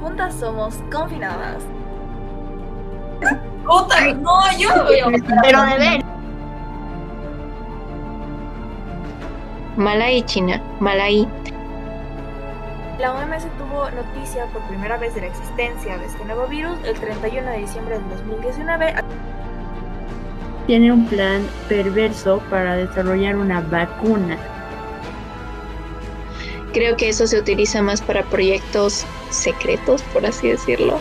juntas somos confinadas. Puta, no, yo voy a Pero de ver. Malaí, China, Malaí. La OMS tuvo noticia por primera vez de la existencia de este nuevo virus el 31 de diciembre del 2019. Tiene un plan perverso para desarrollar una vacuna. Creo que eso se utiliza más para proyectos secretos, por así decirlo.